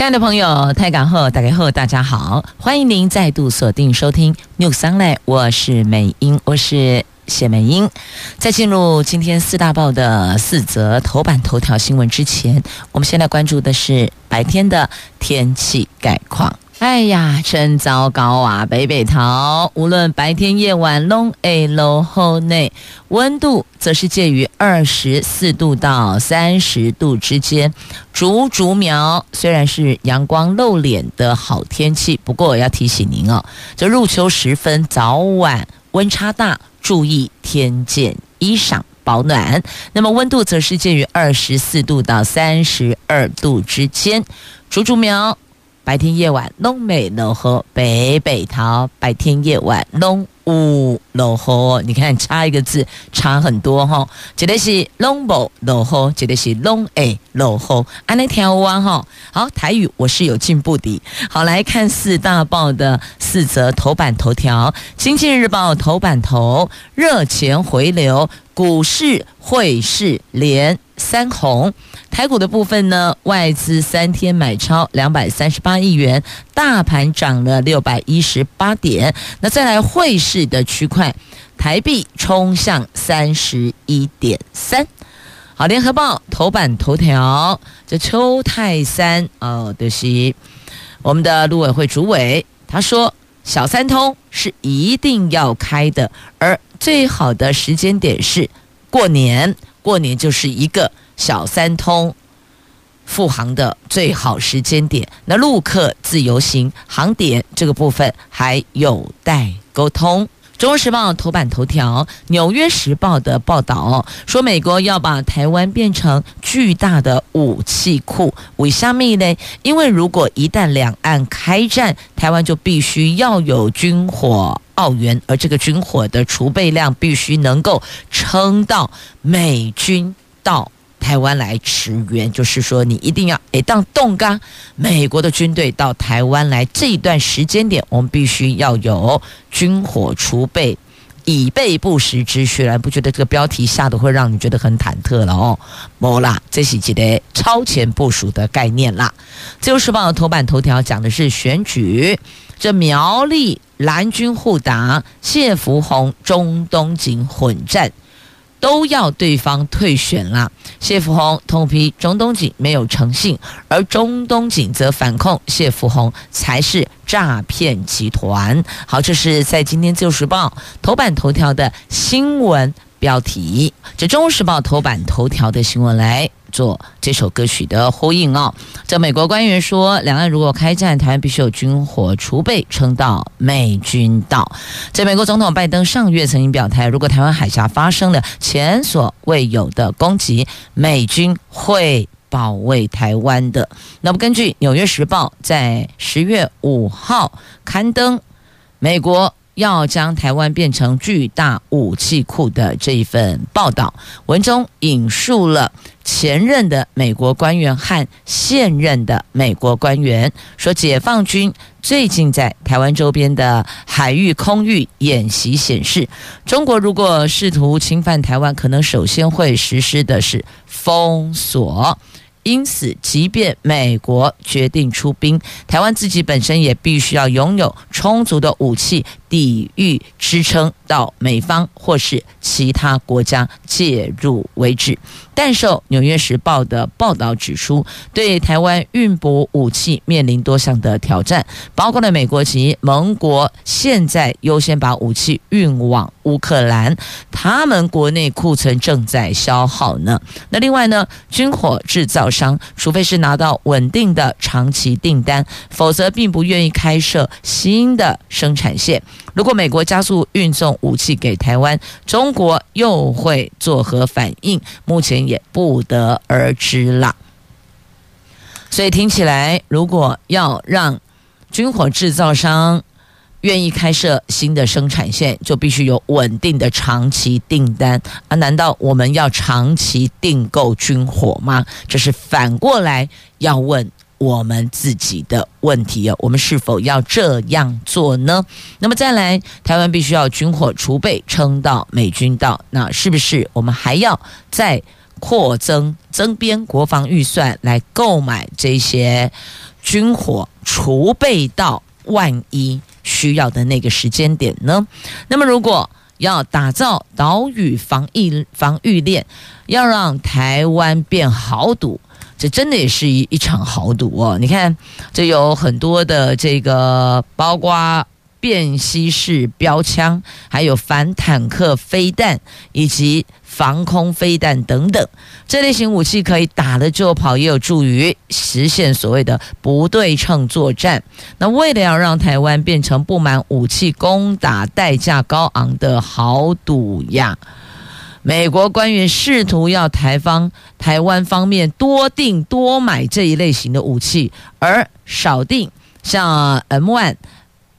亲爱的朋友，泰港后大家好，大家好，欢迎您再度锁定收听 News Online，我是美英，我是。谢美英，在进入今天四大报的四则头版头条新闻之前，我们先来关注的是白天的天气概况。哎呀，真糟糕啊！北北桃，无论白天夜晚拢会落雨呢，温度则是介于二十四度到三十度之间。竹竹苗虽然是阳光露脸的好天气，不过我要提醒您哦，这入秋时分早晚温差大。注意添件衣裳保暖，那么温度则是介于二十四度到三十二度之间。竹竹苗白天夜晚拢美落雨，北北桃白天夜晚拢有落雨。你看差一个字差很多哈，这里是拢无落雨，这里是拢会落雨。安尼听有啊哈，好台语我是有进步的。好，来看四大报的四则头版头条，《经济日报》头版头热钱回流，股市汇市连三红。台股的部分呢，外资三天买超两百三十八亿元，大盘涨了六百一十八点。那再来汇市的区块，台币冲向三十一点三。好，联合报头版头条，这邱泰三哦，就是我们的陆委会主委，他说小三通是一定要开的，而最好的时间点是过年，过年就是一个。小三通复航的最好时间点，那陆客自由行航点这个部分还有待沟通。《中国时报》头版头条，《纽约时报》的报道说，美国要把台湾变成巨大的武器库。为什么呢？因为如果一旦两岸开战，台湾就必须要有军火澳援，而这个军火的储备量必须能够撑到美军到。台湾来驰援，就是说你一定要诶当动刚，美国的军队到台湾来这一段时间点，我们必须要有军火储备，以备不时之需。然不觉得这个标题下的会让你觉得很忐忑了哦？没啦，这是一个超前部署的概念啦。自由时报的头版头条讲的是选举，这苗栗蓝军互打，谢福弘、钟东锦混战。都要对方退选了。谢福弘痛批中东锦没有诚信，而中东锦则反控谢福红才是诈骗集团。好，这是在今天《旧时报》头版头条的新闻标题。这《中时报》头版头条的新闻来。做这首歌曲的呼应哦。这美国官员说，两岸如果开战，台湾必须有军火储备撑到美军到。这美国总统拜登上月曾经表态，如果台湾海峡发生了前所未有的攻击，美军会保卫台湾的。那么，根据《纽约时报》在十月五号刊登，美国。要将台湾变成巨大武器库的这一份报道文中引述了前任的美国官员和现任的美国官员说，解放军最近在台湾周边的海域、空域演习显示，中国如果试图侵犯台湾，可能首先会实施的是封锁。因此，即便美国决定出兵，台湾自己本身也必须要拥有充足的武器抵御支撑到美方或是其他国家介入为止。但受《纽约时报》的报道指出，对台湾运补武器面临多项的挑战，包括了美国及盟国现在优先把武器运往乌克兰，他们国内库存正在消耗呢。那另外呢，军火制造商除非是拿到稳定的长期订单，否则并不愿意开设新的生产线。如果美国加速运送武器给台湾，中国又会作何反应？目前也不得而知啦。所以听起来，如果要让军火制造商愿意开设新的生产线，就必须有稳定的长期订单啊？难道我们要长期订购军火吗？这是反过来要问我们自己的问题哦。我们是否要这样做呢？那么再来，台湾必须要军火储备撑到美军到，那是不是我们还要再扩增增编国防预算来购买这些军火储备到万一？需要的那个时间点呢？那么，如果要打造岛屿防疫防御链，要让台湾变豪赌，这真的也是一一场豪赌哦。你看，这有很多的这个，包括便携式标枪，还有反坦克飞弹，以及。防空飞弹等等，这类型武器可以打了就跑，也有助于实现所谓的不对称作战。那为了要让台湾变成布满武器攻打代价高昂的豪赌呀，美国官员试图要台方台湾方面多订多买这一类型的武器，而少订像 M1。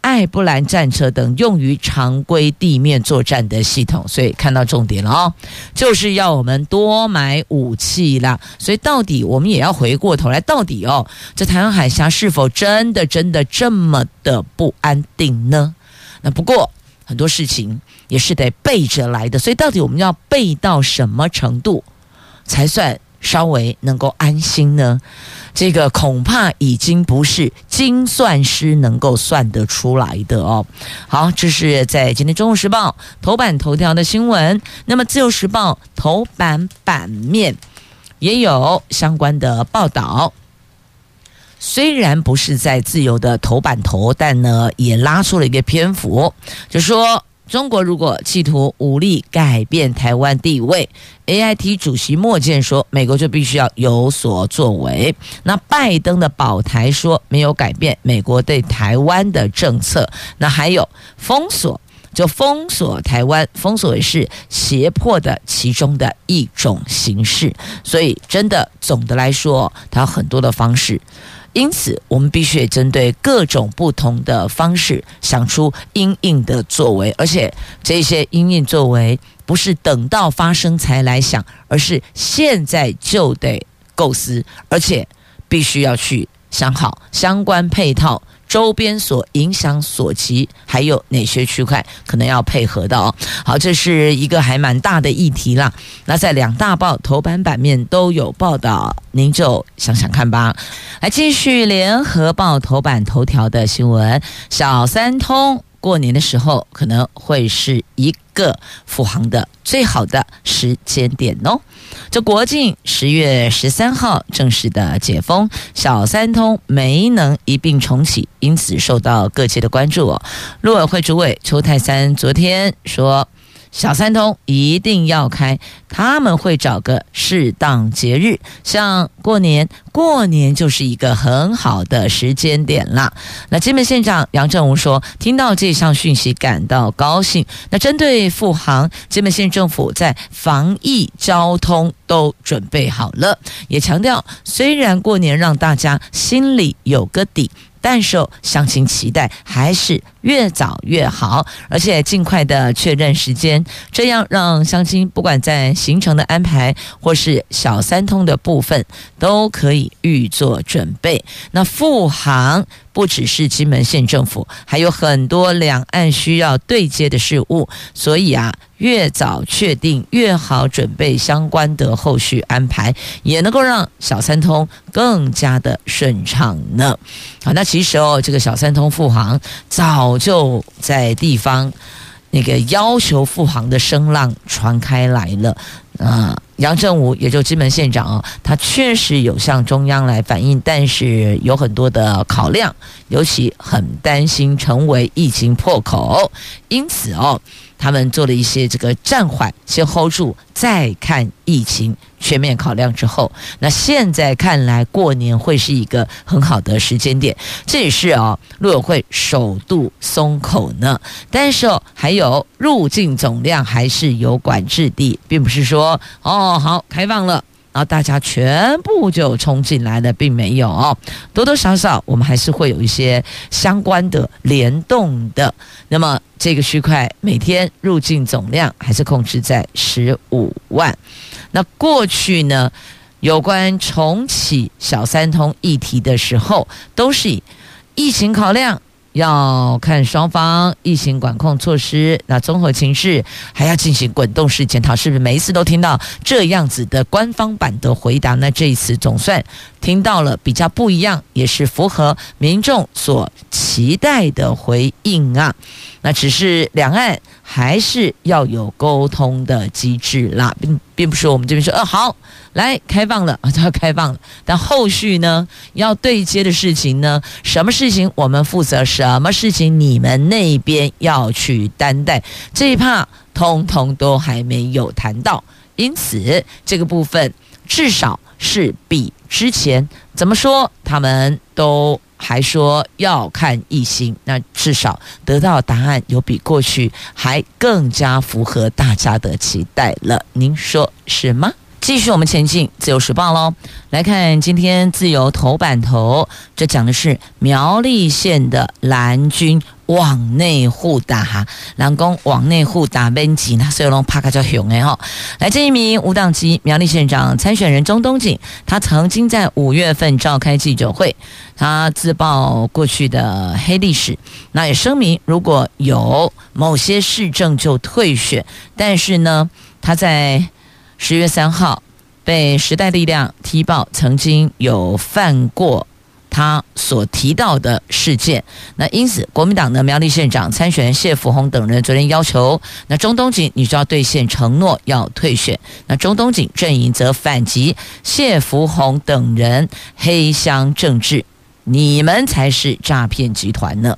艾布兰战车等用于常规地面作战的系统，所以看到重点了哦，就是要我们多买武器啦。所以到底我们也要回过头来，到底哦，这台湾海峡是否真的真的这么的不安定呢？那不过很多事情也是得备着来的，所以到底我们要备到什么程度才算稍微能够安心呢？这个恐怕已经不是精算师能够算得出来的哦。好，这是在今天《中国时报》头版头条的新闻。那么，《自由时报》头版版面也有相关的报道。虽然不是在《自由》的头版头，但呢，也拉出了一个篇幅，就说。中国如果企图武力改变台湾地位，AIT 主席莫健说，美国就必须要有所作为。那拜登的保台说没有改变美国对台湾的政策。那还有封锁，就封锁台湾，封锁也是胁迫的其中的一种形式。所以，真的总的来说，它有很多的方式。因此，我们必须得针对各种不同的方式想出应应的作为，而且这些应应作为不是等到发生才来想，而是现在就得构思，而且必须要去想好相关配套。周边所影响所及，还有哪些区块可能要配合的哦？好，这是一个还蛮大的议题啦。那在两大报头版版面都有报道，您就想想看吧。来，继续联合报头版头条的新闻：小三通过年的时候可能会是一个复航的最好的时间点哦。这国庆十月十三号正式的解封，小三通没能一并重启，因此受到各界的关注哦。陆委会主委邱泰三昨天说。小三通一定要开，他们会找个适当节日，像过年，过年就是一个很好的时间点啦。那金门县长杨振武说，听到这项讯息感到高兴。那针对复航，金门县政府在防疫、交通都准备好了，也强调，虽然过年让大家心里有个底。但是，乡亲期待还是越早越好，而且尽快的确认时间，这样让乡亲不管在行程的安排或是小三通的部分，都可以预做准备。那复航不只是金门县政府，还有很多两岸需要对接的事务，所以啊。越早确定越好，准备相关的后续安排，也能够让小三通更加的顺畅呢。好，那其实哦，这个小三通复航早就在地方那个要求复航的声浪传开来了啊。杨振武也就金门县长哦，他确实有向中央来反映，但是有很多的考量，尤其很担心成为疫情破口，因此哦。他们做了一些这个暂缓，先 hold 住，再看疫情全面考量之后，那现在看来过年会是一个很好的时间点，这也是、哦，陆委会首度松口呢。但是哦，还有入境总量还是有管制的，并不是说哦好开放了，然后大家全部就冲进来了，并没有哦，多多少少我们还是会有一些相关的联动的。那么这个区块每天入境总量还是控制在十五万。那过去呢，有关重启小三通议题的时候，都是以疫情考量。要看双方疫情管控措施，那综合情势还要进行滚动式检讨，是不是每一次都听到这样子的官方版的回答？那这一次总算听到了比较不一样，也是符合民众所期待的回应啊。那只是两岸还是要有沟通的机制啦，并并不是我们这边说，呃，好，来开放了啊，就要开放了。但后续呢，要对接的事情呢，什么事情我们负责，什么事情你们那边要去担待，这一趴通通都还没有谈到。因此，这个部分至少是比之前怎么说，他们都。还说要看疫情，那至少得到答案有比过去还更加符合大家的期待了，您说是吗？继续我们前进，《自由时报》喽，来看今天自由头版头，这讲的是苗栗县的蓝军往内互打哈，蓝攻往内互打边挤呢，所以龙帕卡叫熊哎哈。来，这一名无党籍苗栗县长参选人钟东锦，他曾经在五月份召开记者会，他自曝过去的黑历史，那也声明如果有某些市政就退选，但是呢，他在。十月三号，被时代力量踢爆曾经有犯过他所提到的事件。那因此，国民党的苗栗县长参选谢福洪等人昨天要求，那中东锦你就要兑现承诺，要退选。那中东锦阵营则反击谢福洪等人黑箱政治，你们才是诈骗集团呢。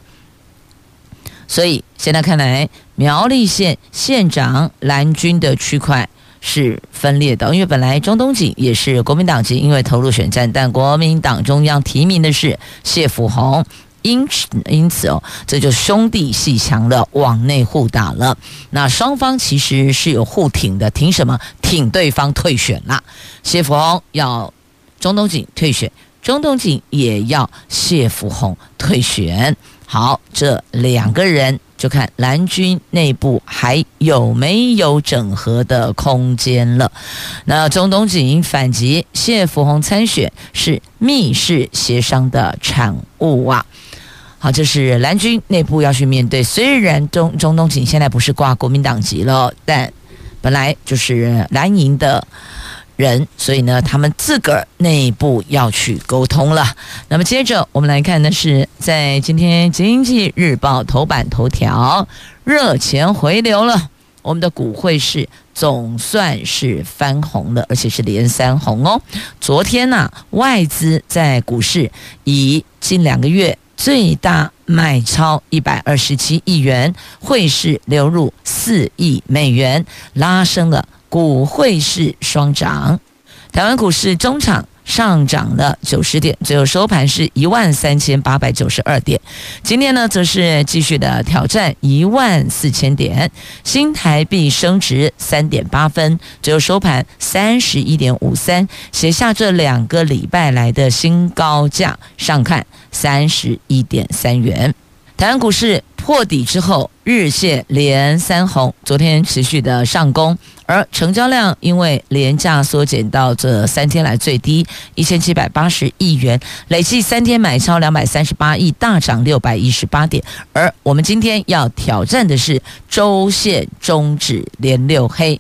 所以现在看来，苗栗县县长蓝军的区块。是分裂的，因为本来中东锦也是国民党籍，因为投入选战，但国民党中央提名的是谢福弘，因此因此哦，这就兄弟鬩墙了，往内互打了。那双方其实是有互挺的，挺什么？挺对方退选啦。谢福弘要中东锦退选，中东锦也要谢福弘退选。好，这两个人。就看蓝军内部还有没有整合的空间了。那中东锦反击谢福洪参选是密室协商的产物啊。好，这是蓝军内部要去面对。虽然中中东锦现在不是挂国民党籍了，但本来就是蓝营的。人，所以呢，他们自个儿内部要去沟通了。那么接着我们来看的是，在今天《经济日报》头版头条，热钱回流了，我们的股汇市总算是翻红了，而且是连三红哦。昨天呐、啊，外资在股市以近两个月最大卖超一百二十七亿元，汇市流入四亿美元，拉升了。股汇市双涨，台湾股市中场上涨了九十点，最后收盘是一万三千八百九十二点。今天呢，则是继续的挑战一万四千点，新台币升值三点八分，最后收盘三十一点五三，写下这两个礼拜来的新高价，上看三十一点三元。台湾股市破底之后，日线连三红，昨天持续的上攻。而成交量因为连价缩减到这三天来最低一千七百八十亿元，累计三天买超两百三十八亿，大涨六百一十八点。而我们今天要挑战的是周线终止连六黑。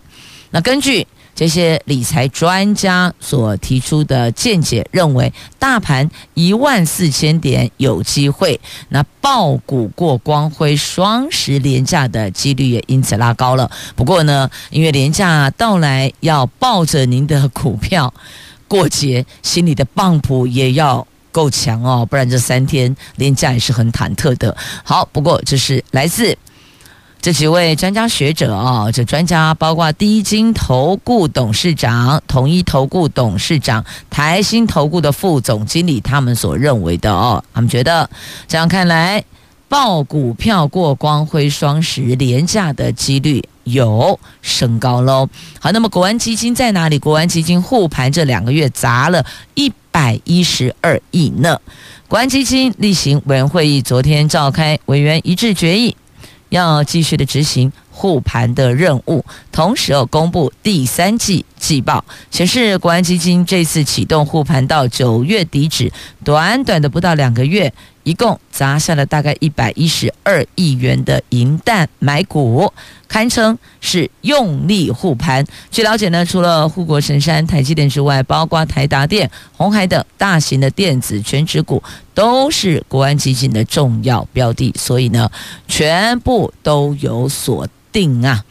那根据。这些理财专家所提出的见解认为，大盘一万四千点有机会，那抱股过光辉双十廉价的几率也因此拉高了。不过呢，因为廉价到来，要抱着您的股票过节，心里的棒谱也要够强哦，不然这三天连假也是很忐忑的。好，不过这是来自。这几位专家学者啊，这专家包括第一金投顾董事长、统一投顾董事长、台新投顾的副总经理，他们所认为的哦，他们觉得这样看来，报股票过光辉双十廉价的几率有升高喽。好，那么国安基金在哪里？国安基金护盘这两个月砸了一百一十二亿呢。国安基金例行委员会议昨天召开，委员一致决议要继续的执行。护盘的任务，同时要公布第三季季报，显示国安基金这次启动护盘到九月底止，短短的不到两个月。一共砸下了大概一百一十二亿元的银弹买股，堪称是用力护盘。据了解呢，除了护国神山台积电之外，包括台达电、鸿海等大型的电子全职股，都是国安基金的重要标的，所以呢，全部都有所定啊，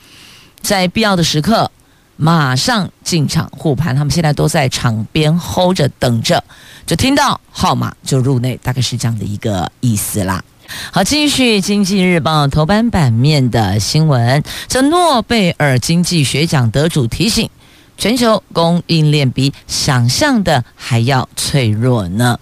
在必要的时刻。马上进场护盘，他们现在都在场边 hold 着等着，就听到号码就入内，大概是这样的一个意思啦。好，继续《经济日报》头版版面的新闻，这诺贝尔经济学奖得主提醒，全球供应链比想象的还要脆弱呢。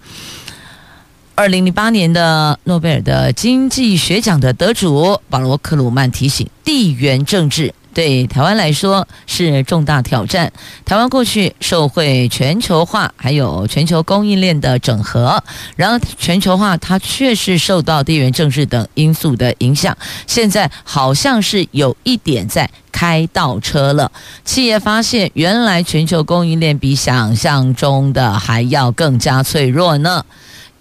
二零零八年的诺贝尔的经济学奖的得主保罗·克鲁曼提醒，地缘政治。对台湾来说是重大挑战。台湾过去受惠全球化，还有全球供应链的整合，然而全球化它却是受到地缘政治等因素的影响。现在好像是有一点在开倒车了。企业发现，原来全球供应链比想象中的还要更加脆弱呢。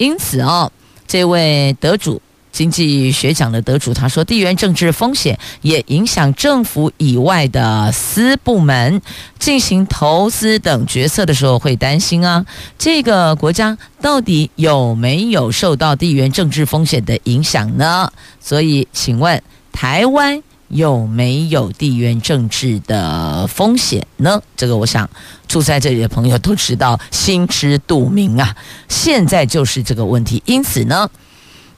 因此哦，这位得主。经济学奖的得主他说，地缘政治风险也影响政府以外的私部门进行投资等决策的时候会担心啊，这个国家到底有没有受到地缘政治风险的影响呢？所以，请问台湾有没有地缘政治的风险呢？这个我想住在这里的朋友都知道，心知肚明啊。现在就是这个问题，因此呢。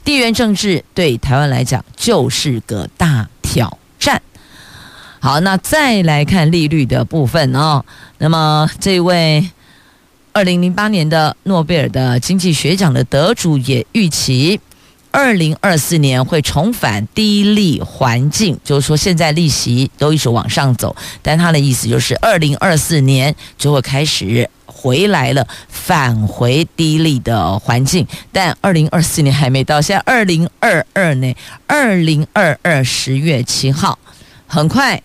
地缘政治对台湾来讲就是个大挑战。好，那再来看利率的部分哦。那么，这位二零零八年的诺贝尔的经济学奖的得主也预期，二零二四年会重返低利环境，就是说现在利息都一直往上走，但他的意思就是二零二四年就会开始。回来了，返回低利的环境，但二零二四年还没到，现在二零二二年，二零二二十月七号，很快，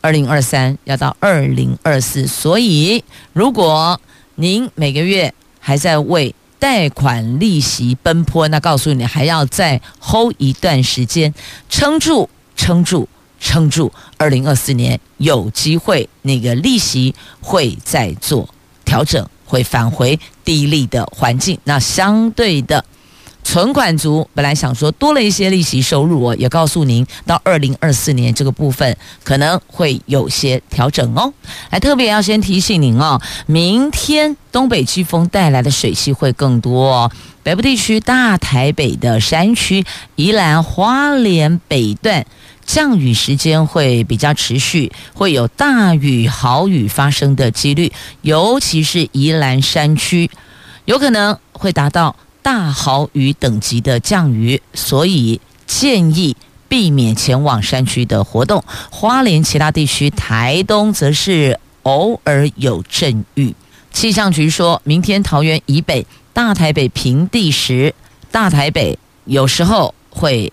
二零二三要到二零二四，所以如果您每个月还在为贷款利息奔波，那告诉你还要再 hold 一段时间，撑住，撑住，撑住，二零二四年有机会那个利息会再做。调整会返回低利的环境，那相对的，存款族本来想说多了一些利息收入，哦也告诉您，到二零二四年这个部分可能会有些调整哦。来，特别要先提醒您哦，明天东北季风带来的水汽会更多哦，北部地区、大台北的山区、宜兰花莲北段。降雨时间会比较持续，会有大雨、豪雨发生的几率，尤其是宜兰山区，有可能会达到大豪雨等级的降雨，所以建议避免前往山区的活动。花莲其他地区，台东则是偶尔有阵雨。气象局说，明天桃园以北、大台北平地时，大台北有时候会。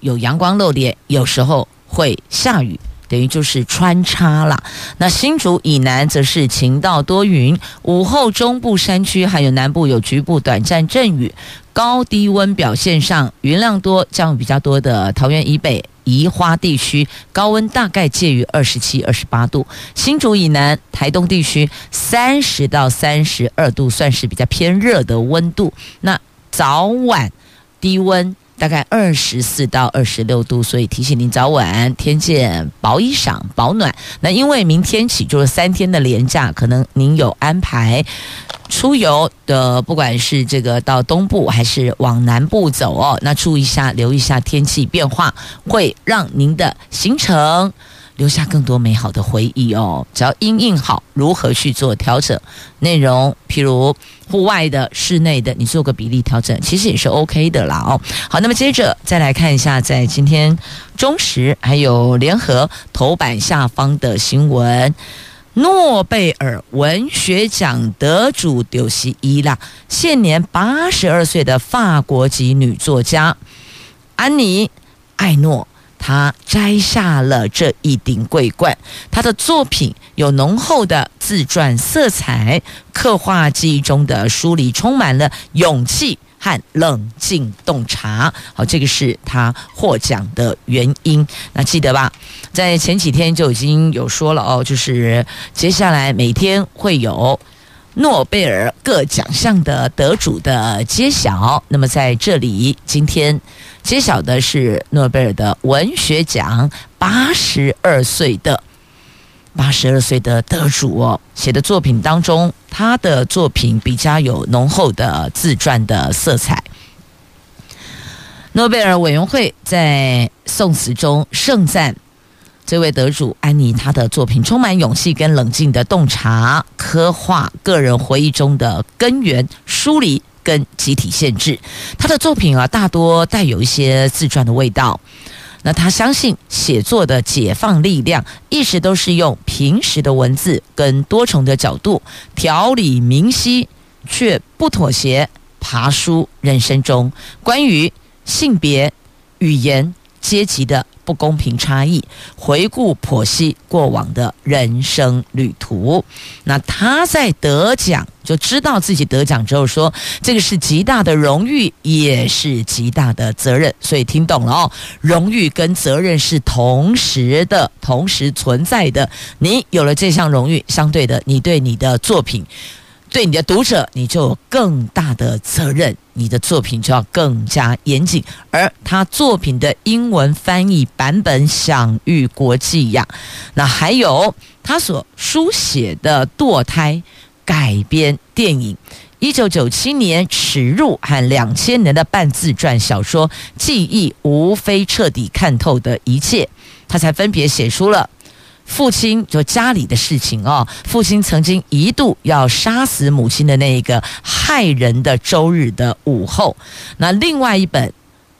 有阳光露脸，有时候会下雨，等于就是穿插了。那新竹以南则是晴到多云，午后中部山区还有南部有局部短暂阵雨。高低温表现上，云量多、降雨比较多的桃园以北、宜花地区，高温大概介于二十七、二十八度；新竹以南、台东地区三十到三十二度，算是比较偏热的温度。那早晚低温。大概二十四到二十六度，所以提醒您早晚添件薄衣裳保暖。那因为明天起就是三天的连假，可能您有安排出游的，不管是这个到东部还是往南部走哦，那注意一下，留意一下天气变化，会让您的行程留下更多美好的回忆哦。只要因应好如何去做调整内容，譬如户外的、室内的，你做个比例调整，其实也是 OK 的啦哦。好，那么接着再来看一下，在今天中时还有联合头版下方的新闻。诺贝尔文学奖得主就是伊啦，现年八十二岁的法国籍女作家安妮·艾诺，他摘下了这一顶桂冠。他的作品有浓厚的自传色彩，刻画记忆中的书里，充满了勇气。和冷静洞察，好，这个是他获奖的原因。那记得吧，在前几天就已经有说了哦，就是接下来每天会有诺贝尔各奖项的得主的揭晓。那么在这里，今天揭晓的是诺贝尔的文学奖，八十二岁的。八十二岁的得主，写的作品当中，他的作品比较有浓厚的自传的色彩。诺贝尔委员会在宋词中盛赞这位得主安妮，她的作品充满勇气跟冷静的洞察，刻画个人回忆中的根源、疏离跟集体限制。她的作品啊，大多带有一些自传的味道。那他相信写作的解放力量，一直都是用平实的文字跟多重的角度，条理明晰却不妥协，爬梳人生中关于性别、语言、阶级的不公平差异，回顾剖析过往的人生旅途。那他在得奖。就知道自己得奖之后说，这个是极大的荣誉，也是极大的责任。所以听懂了哦，荣誉跟责任是同时的，同时存在的。你有了这项荣誉，相对的，你对你的作品，对你的读者，你就有更大的责任，你的作品就要更加严谨。而他作品的英文翻译版本享誉国际呀，那还有他所书写的堕胎。改编电影，一九九七年《耻辱》和两千年的半自传小说《记忆》，无非彻底看透的一切，他才分别写出了父亲就家里的事情哦，父亲曾经一度要杀死母亲的那一个害人的周日的午后，那另外一本。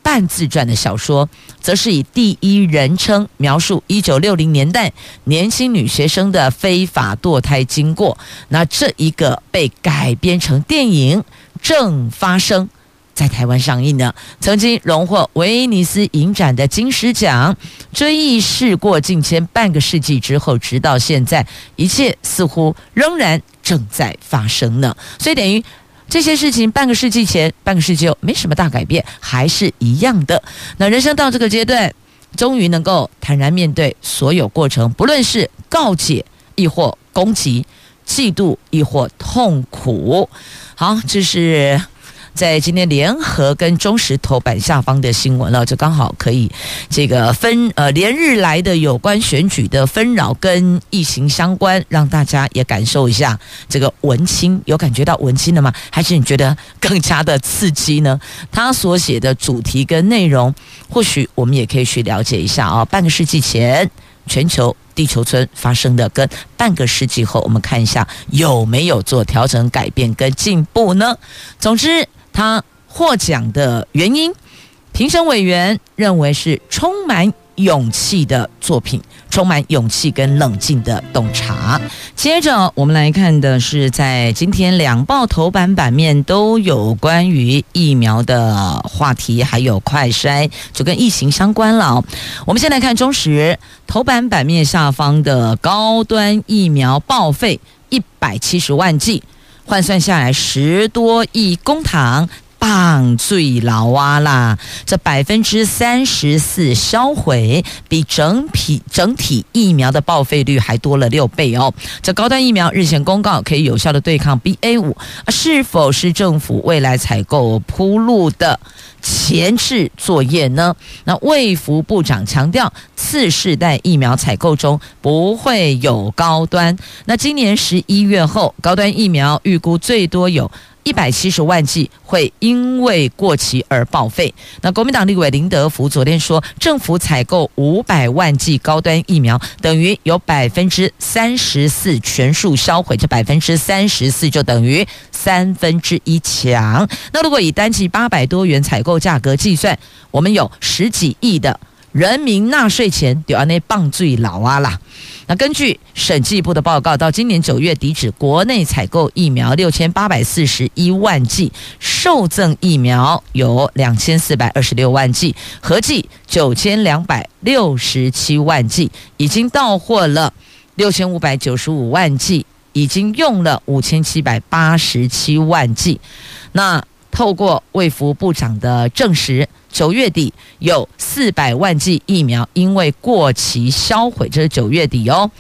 半自传的小说，则是以第一人称描述一九六零年代年轻女学生的非法堕胎经过。那这一个被改编成电影，正发生在台湾上映呢。曾经荣获威尼斯影展的金狮奖。追忆事过境迁半个世纪之后，直到现在，一切似乎仍然正在发生呢。所以等于。这些事情半个世纪前、半个世纪后没什么大改变，还是一样的。那人生到这个阶段，终于能够坦然面对所有过程，不论是告解亦或攻击、嫉妒亦或痛苦。好，这是。在今天联合跟中石头版下方的新闻了，就刚好可以这个分呃连日来的有关选举的纷扰跟疫情相关，让大家也感受一下这个文青，有感觉到文青了吗？还是你觉得更加的刺激呢？他所写的主题跟内容，或许我们也可以去了解一下啊。半个世纪前全球地球村发生的，跟半个世纪后，我们看一下有没有做调整、改变跟进步呢？总之。他获奖的原因，评审委员认为是充满勇气的作品，充满勇气跟冷静的洞察。接着我们来看的是，在今天两报头版版面都有关于疫苗的话题，还有快筛，就跟疫情相关了。我们先来看中时头版版面下方的高端疫苗报废一百七十万剂。换算下来十多亿公帑，棒最老啊啦！这百分之三十四销毁，比整体整体疫苗的报废率还多了六倍哦。这高端疫苗日前公告可以有效的对抗 BA 五，是否是政府未来采购铺路的前置作业呢？那卫福部长强调，次世代疫苗采购中不会有高端。那今年十一月后，高端疫苗预估最多有一百七十万剂会因为过期而报废。那国民党立委林德福昨天说，政府采购五百万剂高端疫苗，等于有百分之三十四全数销毁，这百分之三十四就等于三分之一强。那如果以单剂八百多元采购价格计算，我们有十几亿的人民纳税钱，就要那棒最老啊啦。那根据审计部的报告，到今年九月底止，国内采购疫苗六千八百四十一万剂，受赠疫苗有两千四百二十六万剂，合计九千两百六十七万剂，已经到货了六千五百九十五万剂，已经用了五千七百八十七万剂。那透过卫福部长的证实。九月底有四百万剂疫苗因为过期销毁，这是九月底哦。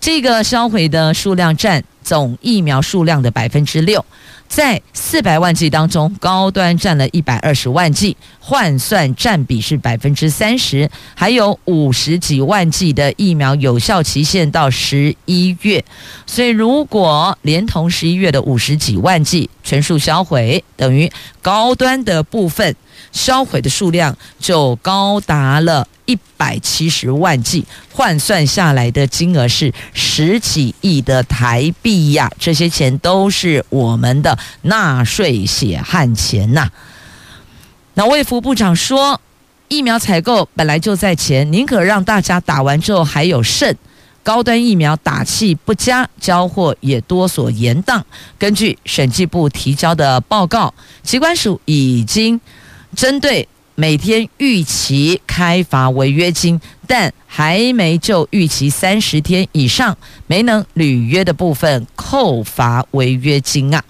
这个销毁的数量占总疫苗数量的百分之六。在四百万剂当中，高端占了一百二十万剂，换算占比是百分之三十。还有五十几万剂的疫苗有效期限到十一月，所以如果连同十一月的五十几万剂全数销毁，等于高端的部分销毁的数量就高达了。一百七十万剂换算下来的金额是十几亿的台币呀，这些钱都是我们的纳税血汗钱呐。那卫福部长说，疫苗采购本来就在前，宁可让大家打完之后还有剩，高端疫苗打气不佳，交货也多所延宕。根据审计部提交的报告，疾管署已经针对。每天逾期开罚违约金，但还没就逾期三十天以上没能履约的部分扣罚违约金啊。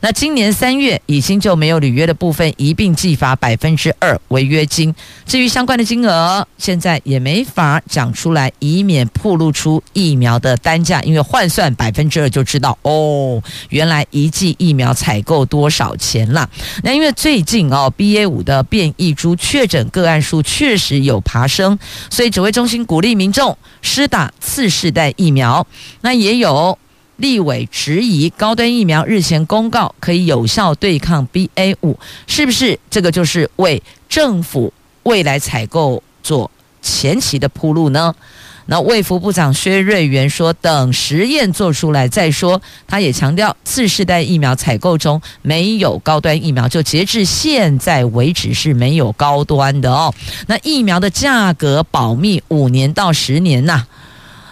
那今年三月已经就没有履约的部分一并计罚百分之二违约金。至于相关的金额，现在也没法讲出来，以免暴露出疫苗的单价，因为换算百分之二就知道哦，原来一剂疫苗采购多少钱啦。那因为最近哦，BA 五的变异株确诊个案数确实有爬升，所以指挥中心鼓励民众施打次世代疫苗。那也有。立委质疑高端疫苗日前公告可以有效对抗 BA 五，是不是这个就是为政府未来采购做前期的铺路呢？那卫福部长薛瑞元说，等实验做出来再说。他也强调，次世代疫苗采购中没有高端疫苗，就截至现在为止是没有高端的哦。那疫苗的价格保密五年到十年呐、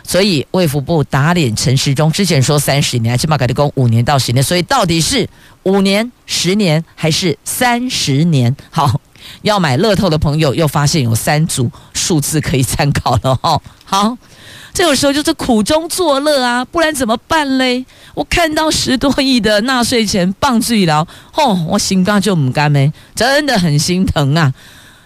所以卫福部打脸陈时中，之前说三十年，起码改的工五年到十年，所以到底是五年、十年还是三十年？好，要买乐透的朋友又发现有三组数字可以参考了哈。好，这个时候就是苦中作乐啊，不然怎么办嘞？我看到十多亿的纳税钱棒槌了，吼，我心肝就唔甘咩，真的很心疼啊。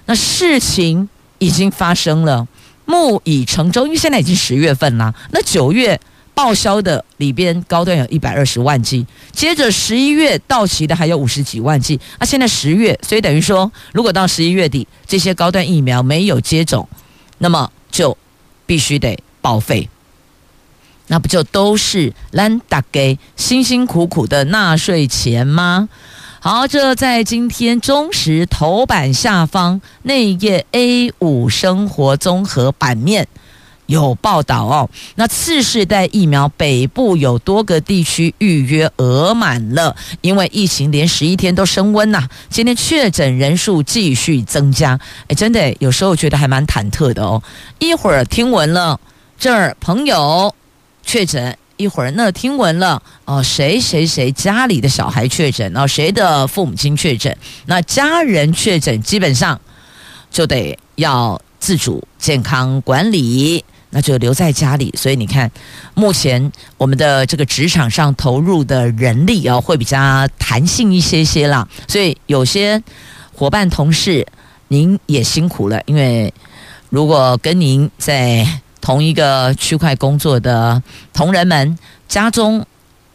那事情已经发生了。木已成舟，因为现在已经十月份了。那九月报销的里边高端有一百二十万剂，接着十一月到期的还有五十几万剂。那现在十月，所以等于说，如果到十一月底这些高端疫苗没有接种，那么就必须得报废。那不就都是兰大给辛辛苦苦的纳税钱吗？好，这在今天中时头版下方内页 A 五生活综合版面有报道哦。那次世代疫苗北部有多个地区预约额满了，因为疫情连十一天都升温呐。今天确诊人数继续增加，哎，真的有时候觉得还蛮忐忑的哦。一会儿听闻了这儿朋友确诊。一会儿，那听闻了哦，谁谁谁家里的小孩确诊，哦，谁的父母亲确诊，那家人确诊，基本上就得要自主健康管理，那就留在家里。所以你看，目前我们的这个职场上投入的人力啊，会比较弹性一些些啦。所以有些伙伴同事，您也辛苦了，因为如果跟您在。同一个区块工作的同仁们，家中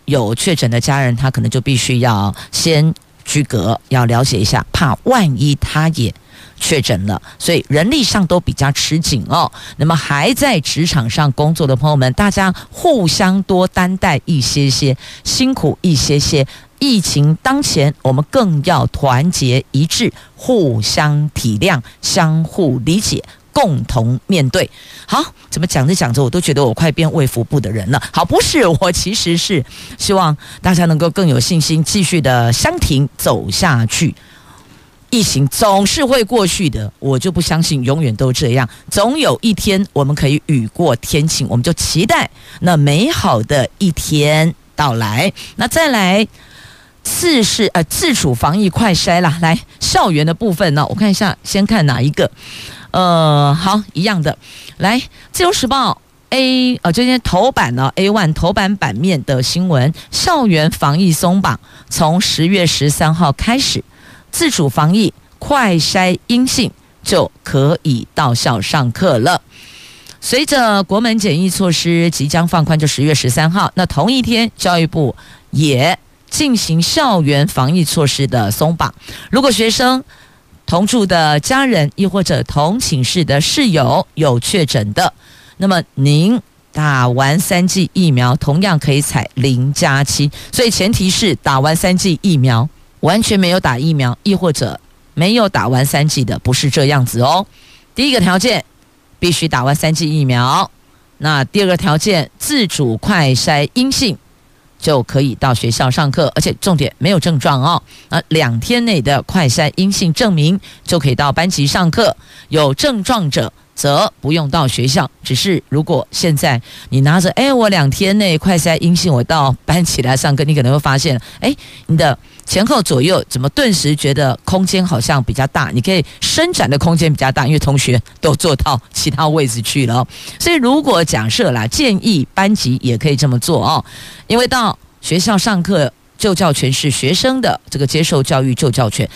有确诊的家人，他可能就必须要先居隔，要了解一下，怕万一他也确诊了，所以人力上都比较吃紧哦。那么还在职场上工作的朋友们，大家互相多担待一些些，辛苦一些些，疫情当前，我们更要团结一致，互相体谅，相互理解。共同面对，好，怎么讲着讲着，我都觉得我快变卫福部的人了。好，不是，我其实是希望大家能够更有信心，继续的相挺走下去。疫情总是会过去的，我就不相信永远都这样。总有一天我们可以雨过天晴，我们就期待那美好的一天到来。那再来，次是呃自主防疫快筛啦，来校园的部分呢，我看一下，先看哪一个。呃，好，一样的，来，《自由时报》A 呃，今天头版呢，A one 头版版面的新闻，校园防疫松绑，从十月十三号开始，自主防疫快筛阴性就可以到校上课了。随着国门检疫措施即将放宽，就十月十三号，那同一天，教育部也进行校园防疫措施的松绑，如果学生。同住的家人，亦或者同寝室的室友有确诊的，那么您打完三剂疫苗，同样可以采零加七。所以前提是打完三剂疫苗，完全没有打疫苗，亦或者没有打完三剂的，不是这样子哦。第一个条件必须打完三剂疫苗，那第二个条件自主快筛阴性。就可以到学校上课，而且重点没有症状哦。那两天内的快筛阴性证明就可以到班级上课，有症状者则不用到学校。只是如果现在你拿着，哎，我两天内快筛阴性，我到班级来上课，你可能会发现，哎，你的。前后左右怎么顿时觉得空间好像比较大？你可以伸展的空间比较大，因为同学都坐到其他位置去了。所以如果假设啦，建议班级也可以这么做哦，因为到学校上课，就教权是学生的这个接受教育就教权，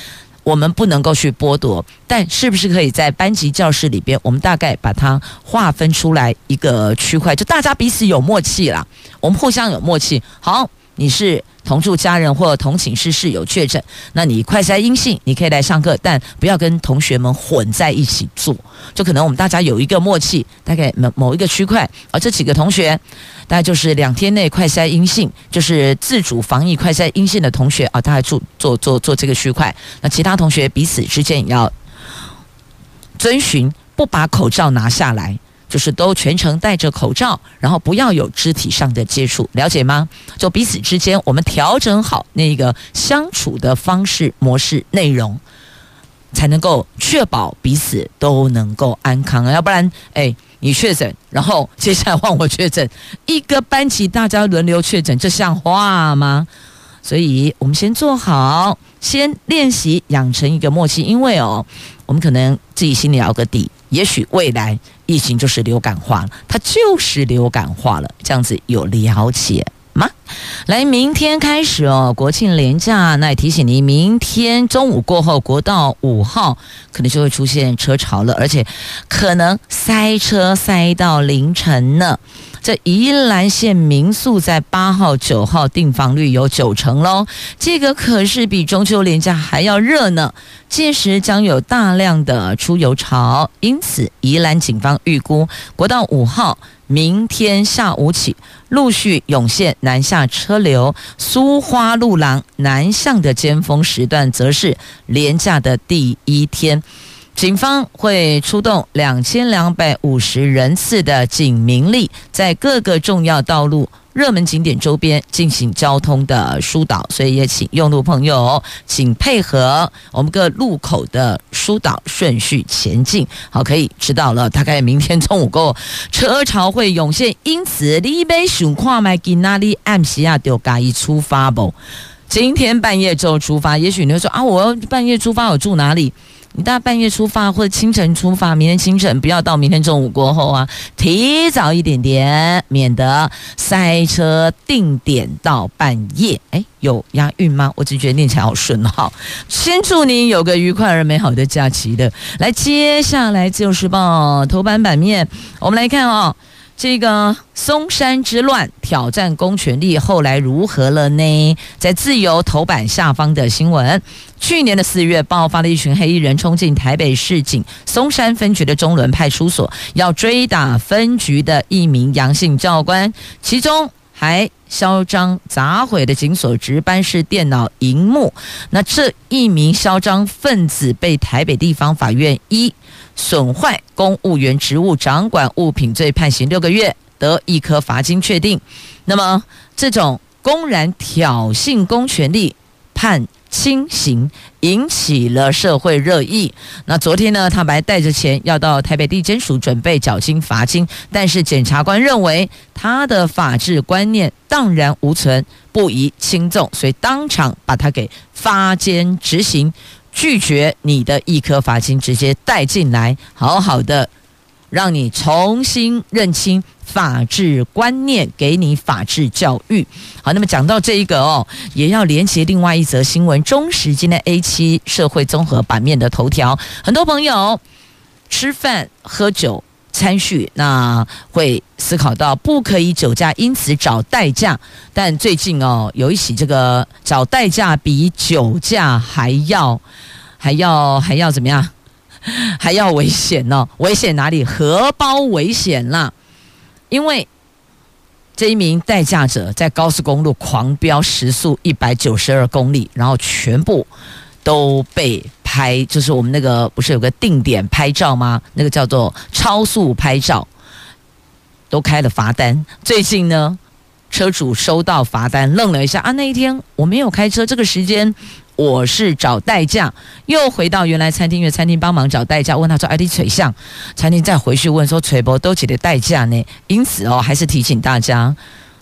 我们不能够去剥夺。但是不是可以在班级教室里边，我们大概把它划分出来一个区块，就大家彼此有默契啦，我们互相有默契。好。你是同住家人或同寝室室友确诊，那你快筛阴性，你可以来上课，但不要跟同学们混在一起做。就可能我们大家有一个默契，大概某某一个区块，而这几个同学，大概就是两天内快筛阴性，就是自主防疫快筛阴性的同学啊，大概住做做做这个区块。那其他同学彼此之间也要遵循，不把口罩拿下来。就是都全程戴着口罩，然后不要有肢体上的接触，了解吗？就彼此之间，我们调整好那个相处的方式、模式、内容，才能够确保彼此都能够安康！要不然，哎，你确诊，然后接下来换我确诊，一个班级大家轮流确诊，这像话吗？所以我们先做好，先练习，养成一个默契，因为哦，我们可能自己心里有个底。也许未来疫情就是流感化了，它就是流感化了，这样子有了解。吗？来，明天开始哦，国庆连假，那也提醒您，明天中午过后，国道五号可能就会出现车潮了，而且可能塞车塞到凌晨呢。这宜兰县民宿在八号、九号订房率有九成喽，这个可是比中秋连假还要热呢。届时将有大量的出游潮，因此宜兰警方预估，国道五号明天下午起陆续涌现南下车流，苏花路廊南向的尖峰时段，则是廉价的第一天。警方会出动两千两百五十人次的警民力，在各个重要道路、热门景点周边进行交通的疏导，所以也请用路朋友请配合我们各路口的疏导顺序前进。好，可以知道了，大概明天中午过后车潮会涌现，因此你要想看麦吉那里暗时啊，就赶紧出发不？今天半夜就出发，也许你会说啊，我要半夜出发，我住哪里？你大半夜出发或者清晨出发，明天清晨不要到明天中午过后啊，提早一点点，免得塞车定点到半夜。哎，有押韵吗？我只觉得念起来好顺哈。先祝您有个愉快而美好的假期的。来，接下来自由时报头版版面，我们来看哦。这个松山之乱挑战公权力，后来如何了呢？在自由头版下方的新闻，去年的四月爆发了一群黑衣人冲进台北市警松山分局的中仑派出所，要追打分局的一名杨姓教官，其中还嚣张砸毁的警所值班室电脑荧幕。那这一名嚣张分子被台北地方法院一损坏公务员职务掌管物品罪判刑六个月，得一颗罚金确定。那么这种公然挑衅公权力判轻刑，引起了社会热议。那昨天呢，他本来带着钱要到台北地检署准备缴清罚金，但是检察官认为他的法治观念荡然无存，不宜轻重，所以当场把他给发监执行，拒绝你的一颗罚金，直接带进来，好好的让你重新认清。法治观念，给你法治教育。好，那么讲到这一个哦，也要连接另外一则新闻。中时今天 A 七社会综合版面的头条，很多朋友吃饭喝酒参叙，那会思考到不可以酒驾，因此找代驾。但最近哦，有一起这个找代驾比酒驾还要还要还要怎么样？还要危险呢？危险哪里？荷包危险啦！因为这一名代驾者在高速公路狂飙时速一百九十二公里，然后全部都被拍，就是我们那个不是有个定点拍照吗？那个叫做超速拍照，都开了罚单。最近呢，车主收到罚单，愣了一下啊，那一天我没有开车，这个时间。我是找代驾，又回到原来餐厅，因为餐厅帮忙找代驾，问他说：“哎，你取向？”餐厅再回去问说：“垂博都几的代驾呢？”因此哦，还是提醒大家，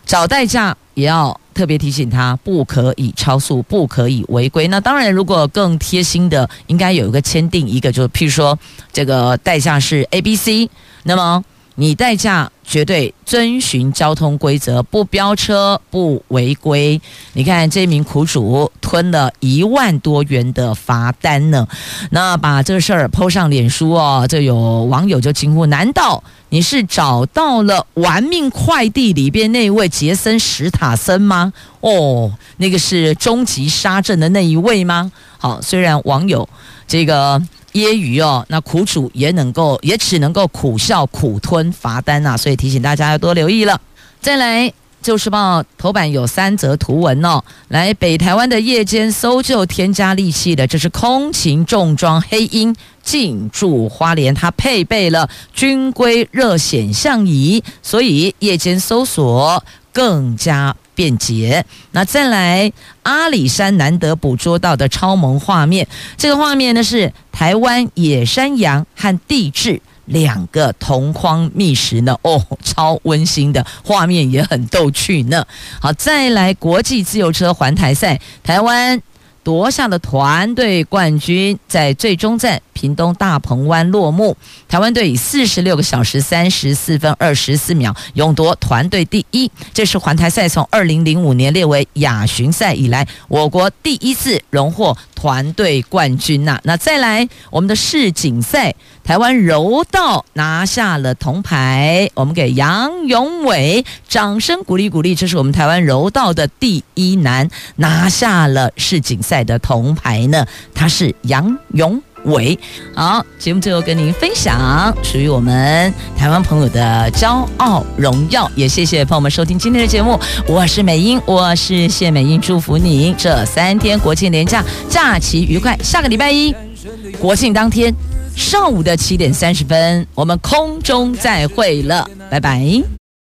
找代驾也要特别提醒他，不可以超速，不可以违规。那当然，如果更贴心的，应该有一个签订一个，就譬如说这个代驾是 A、B、C，那么。你代驾绝对遵循交通规则，不飙车，不违规。你看这名苦主吞了一万多元的罚单呢。那把这事儿抛上脸书哦，这有网友就惊呼：难道你是找到了《玩命快递》里边那位杰森·史塔森吗？哦，那个是终极杀阵的那一位吗？好，虽然网友这个。揶揄哦，那苦主也能够，也只能够苦笑苦吞罚单呐，所以提醒大家要多留意了。再来，《旧时报》头版有三则图文哦。来，北台湾的夜间搜救添加利器的，这是空勤重装黑鹰进驻花莲，它配备了军规热显像仪，所以夜间搜索更加。便捷。那再来，阿里山难得捕捉到的超萌画面，这个画面呢是台湾野山羊和地质两个同框觅食呢，哦，超温馨的画面也很逗趣呢。好，再来国际自由车环台赛，台湾。夺下了团队冠军，在最终站屏东大鹏湾落幕。台湾队以四十六个小时三十四分二十四秒勇夺团队第一。这是环台赛从二零零五年列为亚巡赛以来，我国第一次荣获团队冠军呐。那再来，我们的世锦赛，台湾柔道拿下了铜牌，我们给杨永伟掌声鼓励鼓励。这是我们台湾柔道的第一男拿下了世锦赛。的铜牌呢，他是杨永伟。好，节目最后跟您分享属于我们台湾朋友的骄傲荣耀，也谢谢朋友们收听今天的节目。我是美英，我是谢美英，祝福您这三天国庆连假假期愉快。下个礼拜一国庆当天上午的七点三十分，我们空中再会了，拜拜。